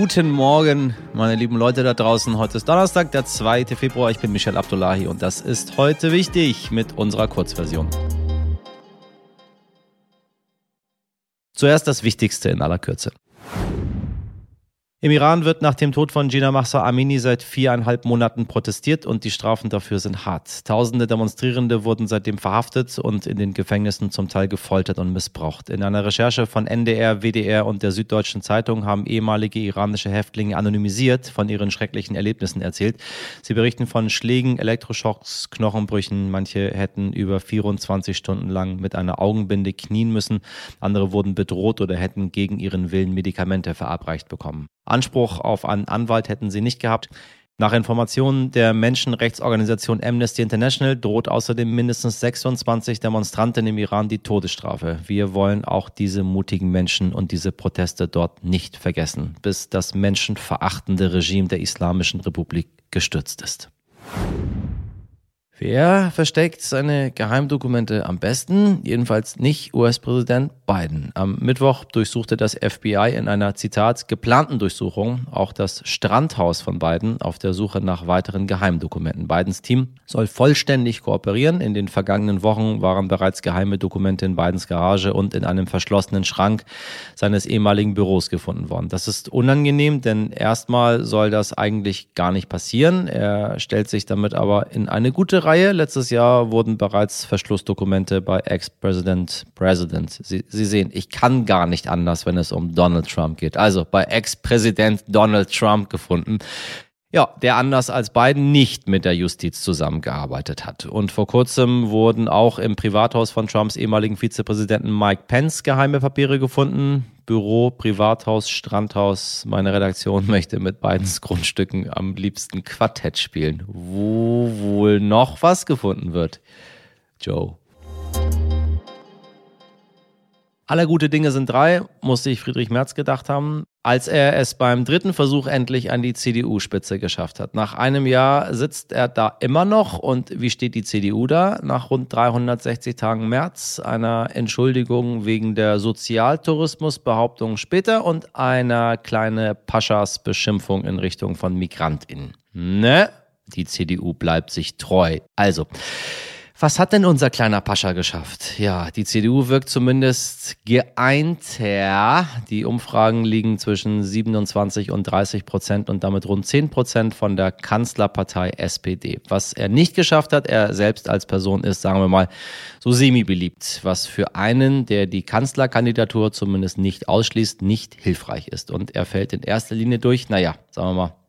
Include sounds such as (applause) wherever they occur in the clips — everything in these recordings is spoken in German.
Guten Morgen, meine lieben Leute da draußen. Heute ist Donnerstag, der 2. Februar. Ich bin Michel Abdullahi und das ist heute wichtig mit unserer Kurzversion. Zuerst das Wichtigste in aller Kürze. Im Iran wird nach dem Tod von Gina Mahsa Amini seit viereinhalb Monaten protestiert und die Strafen dafür sind hart. Tausende Demonstrierende wurden seitdem verhaftet und in den Gefängnissen zum Teil gefoltert und missbraucht. In einer Recherche von NDR, WDR und der Süddeutschen Zeitung haben ehemalige iranische Häftlinge anonymisiert von ihren schrecklichen Erlebnissen erzählt. Sie berichten von Schlägen, Elektroschocks, Knochenbrüchen. Manche hätten über 24 Stunden lang mit einer Augenbinde knien müssen. Andere wurden bedroht oder hätten gegen ihren Willen Medikamente verabreicht bekommen. Anspruch auf einen Anwalt hätten sie nicht gehabt. Nach Informationen der Menschenrechtsorganisation Amnesty International droht außerdem mindestens 26 Demonstranten im Iran die Todesstrafe. Wir wollen auch diese mutigen Menschen und diese Proteste dort nicht vergessen, bis das menschenverachtende Regime der Islamischen Republik gestürzt ist. Wer versteckt seine Geheimdokumente am besten? Jedenfalls nicht US-Präsident Biden. Am Mittwoch durchsuchte das FBI in einer Zitat geplanten Durchsuchung auch das Strandhaus von Biden auf der Suche nach weiteren Geheimdokumenten. Bidens Team soll vollständig kooperieren. In den vergangenen Wochen waren bereits geheime Dokumente in Bidens Garage und in einem verschlossenen Schrank seines ehemaligen Büros gefunden worden. Das ist unangenehm, denn erstmal soll das eigentlich gar nicht passieren. Er stellt sich damit aber in eine gute Reihe. Letztes Jahr wurden bereits Verschlussdokumente bei Ex-President President. Sie, Sie sehen, ich kann gar nicht anders, wenn es um Donald Trump geht. Also bei Ex-Präsident Donald Trump gefunden. Ja, der anders als Biden nicht mit der Justiz zusammengearbeitet hat. Und vor kurzem wurden auch im Privathaus von Trumps ehemaligen Vizepräsidenten Mike Pence geheime Papiere gefunden. Büro, Privathaus, Strandhaus. Meine Redaktion (laughs) möchte mit Bidens Grundstücken am liebsten Quartett spielen. Wo wohl noch was gefunden wird? Joe. Aller gute Dinge sind drei, muss sich Friedrich Merz gedacht haben, als er es beim dritten Versuch endlich an die CDU-Spitze geschafft hat. Nach einem Jahr sitzt er da immer noch und wie steht die CDU da? Nach rund 360 Tagen März, einer Entschuldigung wegen der Sozialtourismusbehauptung später und einer kleine Paschas-Beschimpfung in Richtung von MigrantInnen. Ne? Die CDU bleibt sich treu. Also, was hat denn unser kleiner Pascha geschafft? Ja, die CDU wirkt zumindest geeinter. Die Umfragen liegen zwischen 27 und 30 Prozent und damit rund 10 Prozent von der Kanzlerpartei SPD. Was er nicht geschafft hat, er selbst als Person ist, sagen wir mal, so semi-beliebt, was für einen, der die Kanzlerkandidatur zumindest nicht ausschließt, nicht hilfreich ist. Und er fällt in erster Linie durch, naja, sagen wir mal,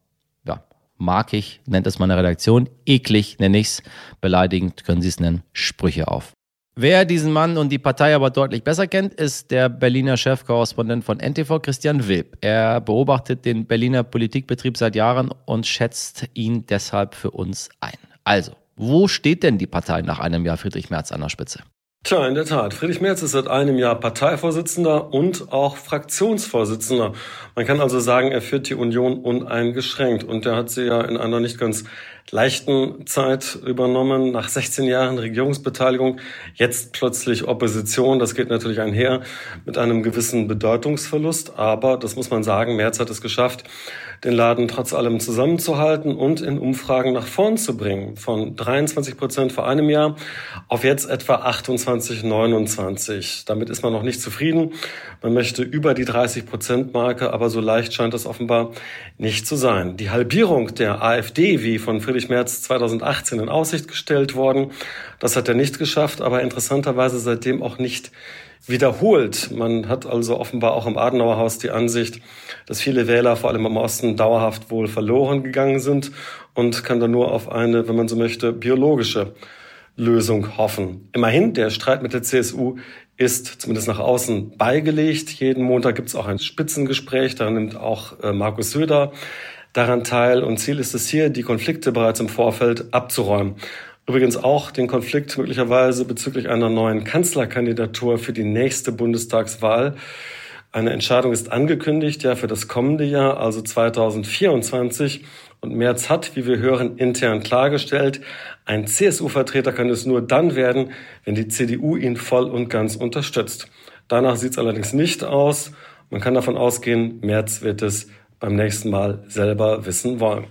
mag ich, nennt es meine Redaktion, eklig nenne ich es, beleidigend können Sie es nennen, Sprüche auf. Wer diesen Mann und die Partei aber deutlich besser kennt, ist der Berliner Chefkorrespondent von NTV, Christian Wilb. Er beobachtet den Berliner Politikbetrieb seit Jahren und schätzt ihn deshalb für uns ein. Also, wo steht denn die Partei nach einem Jahr Friedrich Merz an der Spitze? Tja, in der Tat. Friedrich Merz ist seit einem Jahr Parteivorsitzender und auch Fraktionsvorsitzender. Man kann also sagen, er führt die Union uneingeschränkt. Und er hat sie ja in einer nicht ganz leichten Zeit übernommen, nach 16 Jahren Regierungsbeteiligung, jetzt plötzlich Opposition. Das geht natürlich einher mit einem gewissen Bedeutungsverlust. Aber, das muss man sagen, Merz hat es geschafft, den Laden trotz allem zusammenzuhalten und in Umfragen nach vorn zu bringen. Von 23 Prozent vor einem Jahr auf jetzt etwa 28, 29. Damit ist man noch nicht zufrieden. Man möchte über die 30 Prozent Marke, aber so leicht scheint das offenbar nicht zu sein. Die Halbierung der AfD, wie von Friedrich Merz 2018 in Aussicht gestellt worden, das hat er nicht geschafft, aber interessanterweise seitdem auch nicht wiederholt. Man hat also offenbar auch im Adenauerhaus die Ansicht, dass viele Wähler vor allem im Osten dauerhaft wohl verloren gegangen sind und kann dann nur auf eine, wenn man so möchte, biologische Lösung hoffen. Immerhin, der Streit mit der CSU ist zumindest nach außen beigelegt. Jeden Montag gibt es auch ein Spitzengespräch, da nimmt auch äh, Markus Söder daran teil. Und Ziel ist es hier, die Konflikte bereits im Vorfeld abzuräumen. Übrigens auch den Konflikt möglicherweise bezüglich einer neuen Kanzlerkandidatur für die nächste Bundestagswahl. Eine Entscheidung ist angekündigt, ja, für das kommende Jahr, also 2024. Und Merz hat, wie wir hören, intern klargestellt, ein CSU-Vertreter kann es nur dann werden, wenn die CDU ihn voll und ganz unterstützt. Danach sieht es allerdings nicht aus. Man kann davon ausgehen, Merz wird es beim nächsten Mal selber wissen wollen.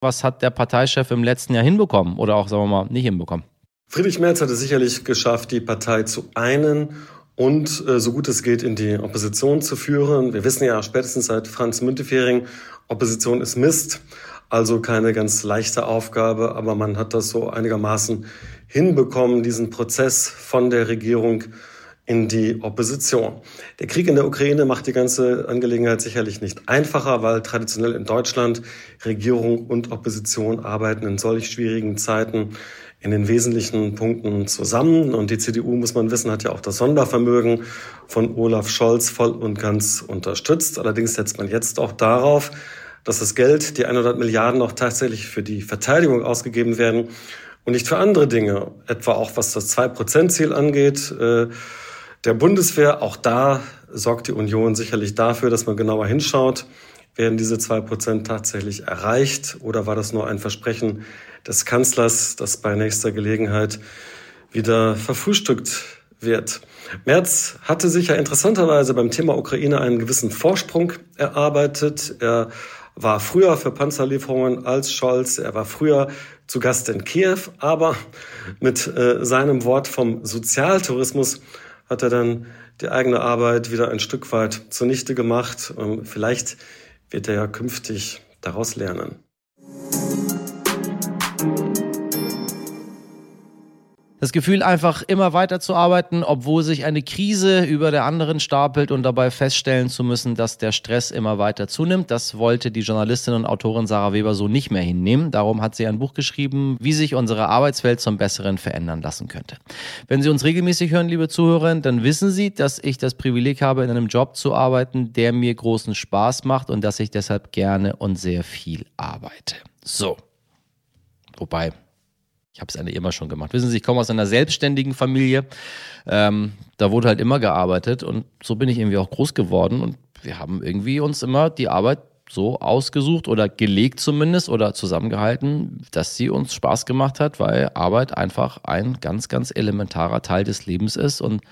Was hat der Parteichef im letzten Jahr hinbekommen oder auch, sagen wir mal, nicht hinbekommen? Friedrich Merz hat es sicherlich geschafft, die Partei zu einen und äh, so gut es geht in die Opposition zu führen. Wir wissen ja spätestens seit Franz Müntefering, Opposition ist Mist, also keine ganz leichte Aufgabe, aber man hat das so einigermaßen hinbekommen, diesen Prozess von der Regierung in die Opposition. Der Krieg in der Ukraine macht die ganze Angelegenheit sicherlich nicht einfacher, weil traditionell in Deutschland Regierung und Opposition arbeiten in solch schwierigen Zeiten in den wesentlichen Punkten zusammen. Und die CDU, muss man wissen, hat ja auch das Sondervermögen von Olaf Scholz voll und ganz unterstützt. Allerdings setzt man jetzt auch darauf, dass das Geld, die 100 Milliarden, auch tatsächlich für die Verteidigung ausgegeben werden und nicht für andere Dinge, etwa auch was das 2-Prozent-Ziel angeht. Äh, der Bundeswehr, auch da sorgt die Union sicherlich dafür, dass man genauer hinschaut. Werden diese zwei Prozent tatsächlich erreicht oder war das nur ein Versprechen des Kanzlers, das bei nächster Gelegenheit wieder verfrühstückt wird? Merz hatte sich ja interessanterweise beim Thema Ukraine einen gewissen Vorsprung erarbeitet. Er war früher für Panzerlieferungen als Scholz. Er war früher zu Gast in Kiew. Aber mit äh, seinem Wort vom Sozialtourismus hat er dann die eigene Arbeit wieder ein Stück weit zunichte gemacht. Und vielleicht wird er ja künftig daraus lernen. Das Gefühl, einfach immer weiter zu arbeiten, obwohl sich eine Krise über der anderen stapelt und dabei feststellen zu müssen, dass der Stress immer weiter zunimmt. Das wollte die Journalistin und Autorin Sarah Weber so nicht mehr hinnehmen. Darum hat sie ein Buch geschrieben, wie sich unsere Arbeitswelt zum Besseren verändern lassen könnte. Wenn Sie uns regelmäßig hören, liebe Zuhörer, dann wissen Sie, dass ich das Privileg habe, in einem Job zu arbeiten, der mir großen Spaß macht und dass ich deshalb gerne und sehr viel arbeite. So. Wobei, ich habe es eigentlich immer schon gemacht. Wissen Sie, ich komme aus einer selbstständigen Familie. Ähm, da wurde halt immer gearbeitet und so bin ich irgendwie auch groß geworden und wir haben irgendwie uns immer die Arbeit so ausgesucht oder gelegt zumindest oder zusammengehalten, dass sie uns Spaß gemacht hat, weil Arbeit einfach ein ganz, ganz elementarer Teil des Lebens ist. Und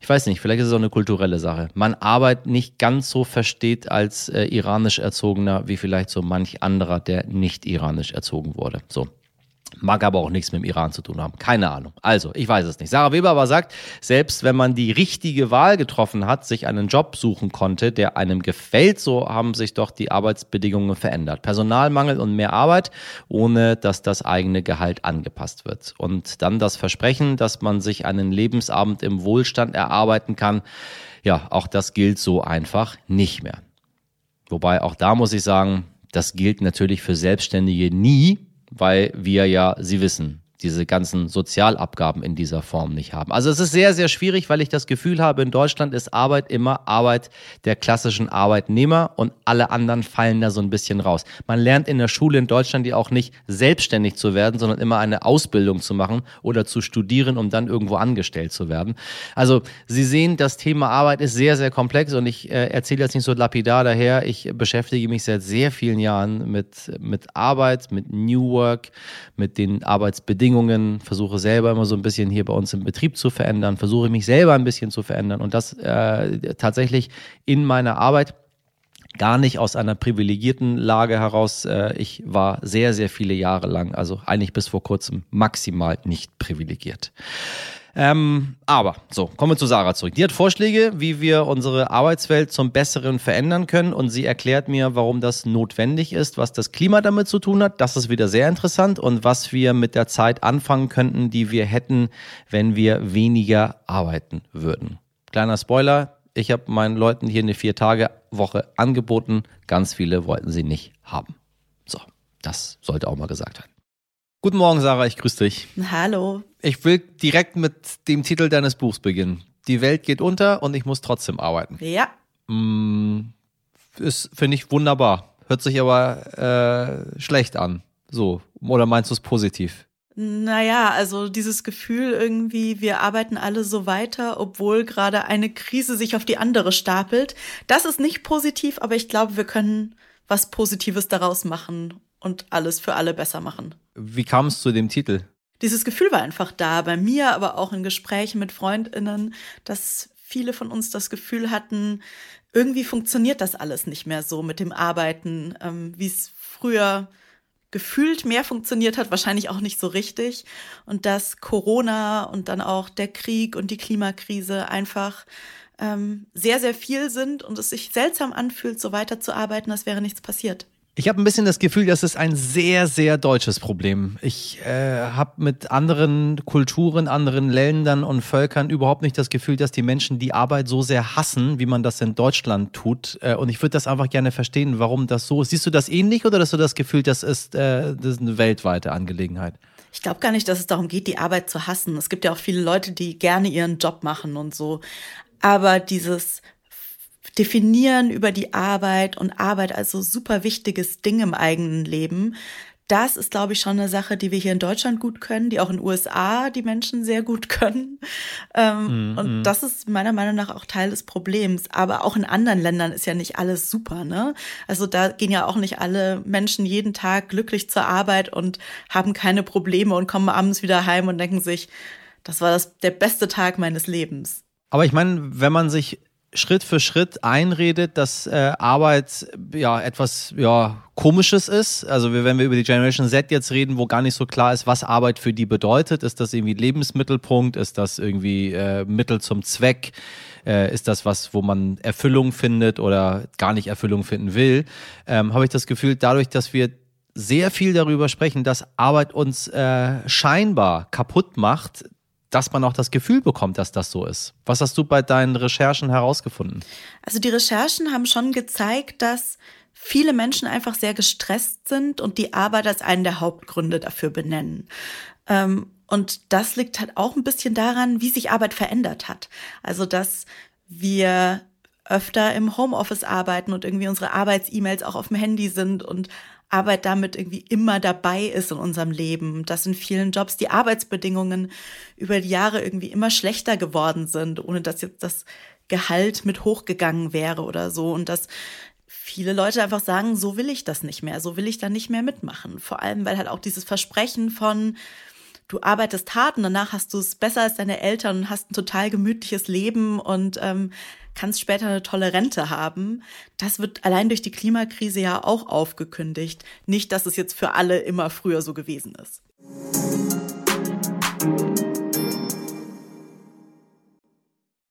ich weiß nicht, vielleicht ist es auch eine kulturelle Sache. Man Arbeit nicht ganz so versteht als äh, iranisch erzogener, wie vielleicht so manch anderer, der nicht iranisch erzogen wurde. So, Mag aber auch nichts mit dem Iran zu tun haben. Keine Ahnung. Also, ich weiß es nicht. Sarah Weber aber sagt, selbst wenn man die richtige Wahl getroffen hat, sich einen Job suchen konnte, der einem gefällt, so haben sich doch die Arbeitsbedingungen verändert. Personalmangel und mehr Arbeit, ohne dass das eigene Gehalt angepasst wird. Und dann das Versprechen, dass man sich einen Lebensabend im Wohlstand erarbeiten kann. Ja, auch das gilt so einfach nicht mehr. Wobei auch da muss ich sagen, das gilt natürlich für Selbstständige nie, weil wir ja, Sie wissen, diese ganzen Sozialabgaben in dieser Form nicht haben. Also es ist sehr, sehr schwierig, weil ich das Gefühl habe, in Deutschland ist Arbeit immer Arbeit der klassischen Arbeitnehmer und alle anderen fallen da so ein bisschen raus. Man lernt in der Schule in Deutschland ja auch nicht selbstständig zu werden, sondern immer eine Ausbildung zu machen oder zu studieren, um dann irgendwo angestellt zu werden. Also Sie sehen, das Thema Arbeit ist sehr, sehr komplex und ich äh, erzähle jetzt nicht so lapidar daher. Ich beschäftige mich seit sehr vielen Jahren mit, mit Arbeit, mit New Work, mit den Arbeitsbedingungen Bedingungen, versuche selber immer so ein bisschen hier bei uns im Betrieb zu verändern, versuche mich selber ein bisschen zu verändern und das äh, tatsächlich in meiner Arbeit gar nicht aus einer privilegierten Lage heraus. Äh, ich war sehr, sehr viele Jahre lang, also eigentlich bis vor kurzem maximal nicht privilegiert. Ähm, aber so, kommen wir zu Sarah zurück. Die hat Vorschläge, wie wir unsere Arbeitswelt zum Besseren verändern können und sie erklärt mir, warum das notwendig ist, was das Klima damit zu tun hat. Das ist wieder sehr interessant und was wir mit der Zeit anfangen könnten, die wir hätten, wenn wir weniger arbeiten würden. Kleiner Spoiler, ich habe meinen Leuten hier eine Vier-Tage-Woche angeboten. Ganz viele wollten sie nicht haben. So, das sollte auch mal gesagt werden. Guten Morgen, Sarah, ich grüße dich. Hallo. Ich will direkt mit dem Titel deines Buchs beginnen. Die Welt geht unter und ich muss trotzdem arbeiten. Ja. Mm, ist, finde ich, wunderbar. Hört sich aber äh, schlecht an. So. Oder meinst du es positiv? Naja, also dieses Gefühl irgendwie, wir arbeiten alle so weiter, obwohl gerade eine Krise sich auf die andere stapelt. Das ist nicht positiv, aber ich glaube, wir können was Positives daraus machen und alles für alle besser machen. Wie kam es zu dem Titel? Dieses Gefühl war einfach da, bei mir, aber auch in Gesprächen mit Freundinnen, dass viele von uns das Gefühl hatten, irgendwie funktioniert das alles nicht mehr so mit dem Arbeiten, ähm, wie es früher gefühlt mehr funktioniert hat, wahrscheinlich auch nicht so richtig. Und dass Corona und dann auch der Krieg und die Klimakrise einfach ähm, sehr, sehr viel sind und es sich seltsam anfühlt, so weiterzuarbeiten, als wäre nichts passiert. Ich habe ein bisschen das Gefühl, das ist ein sehr, sehr deutsches Problem. Ich äh, habe mit anderen Kulturen, anderen Ländern und Völkern überhaupt nicht das Gefühl, dass die Menschen die Arbeit so sehr hassen, wie man das in Deutschland tut. Äh, und ich würde das einfach gerne verstehen, warum das so ist. Siehst du das ähnlich oder hast du das Gefühl, das ist, äh, das ist eine weltweite Angelegenheit? Ich glaube gar nicht, dass es darum geht, die Arbeit zu hassen. Es gibt ja auch viele Leute, die gerne ihren Job machen und so. Aber dieses definieren über die Arbeit und Arbeit als so super wichtiges Ding im eigenen Leben. Das ist, glaube ich, schon eine Sache, die wir hier in Deutschland gut können, die auch in den USA die Menschen sehr gut können. Ähm, mm, und mm. das ist meiner Meinung nach auch Teil des Problems. Aber auch in anderen Ländern ist ja nicht alles super, ne? Also da gehen ja auch nicht alle Menschen jeden Tag glücklich zur Arbeit und haben keine Probleme und kommen abends wieder heim und denken sich, das war das, der beste Tag meines Lebens. Aber ich meine, wenn man sich Schritt für Schritt einredet, dass äh, Arbeit ja etwas ja komisches ist. Also wenn wir über die Generation Z jetzt reden, wo gar nicht so klar ist, was Arbeit für die bedeutet, ist das irgendwie Lebensmittelpunkt, ist das irgendwie äh, Mittel zum Zweck, äh, ist das was, wo man Erfüllung findet oder gar nicht Erfüllung finden will, ähm, habe ich das Gefühl, dadurch, dass wir sehr viel darüber sprechen, dass Arbeit uns äh, scheinbar kaputt macht, dass man auch das Gefühl bekommt, dass das so ist. Was hast du bei deinen Recherchen herausgefunden? Also die Recherchen haben schon gezeigt, dass viele Menschen einfach sehr gestresst sind und die Arbeit als einen der Hauptgründe dafür benennen. Ähm, und das liegt halt auch ein bisschen daran, wie sich Arbeit verändert hat. Also dass wir öfter im Homeoffice arbeiten und irgendwie unsere Arbeits-E-Mails auch auf dem Handy sind und Arbeit damit irgendwie immer dabei ist in unserem Leben, dass in vielen Jobs die Arbeitsbedingungen über die Jahre irgendwie immer schlechter geworden sind, ohne dass jetzt das Gehalt mit hochgegangen wäre oder so und dass viele Leute einfach sagen, so will ich das nicht mehr, so will ich da nicht mehr mitmachen. Vor allem, weil halt auch dieses Versprechen von, du arbeitest hart und danach hast du es besser als deine Eltern und hast ein total gemütliches Leben und ähm, kannst später eine tolle Rente haben. Das wird allein durch die Klimakrise ja auch aufgekündigt. Nicht, dass es jetzt für alle immer früher so gewesen ist.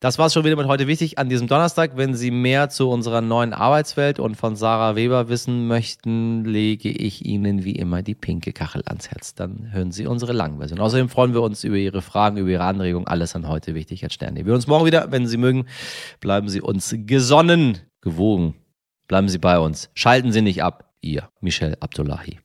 Das war es schon wieder mit heute wichtig an diesem Donnerstag. Wenn Sie mehr zu unserer neuen Arbeitswelt und von Sarah Weber wissen möchten, lege ich Ihnen wie immer die pinke Kachel ans Herz. Dann hören Sie unsere Langversion. Außerdem freuen wir uns über Ihre Fragen, über Ihre Anregungen. Alles an heute wichtig als Sterne. Wir hören uns morgen wieder. Wenn Sie mögen, bleiben Sie uns gesonnen, gewogen. Bleiben Sie bei uns. Schalten Sie nicht ab. Ihr Michel Abdullahi.